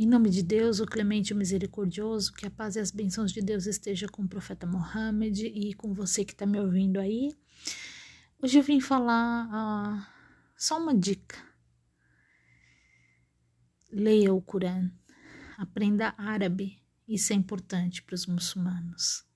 Em nome de Deus, o clemente e o misericordioso, que a paz e as bênçãos de Deus esteja com o profeta Mohammed e com você que está me ouvindo aí. Hoje eu vim falar uh, só uma dica. Leia o Corão, aprenda árabe, isso é importante para os muçulmanos.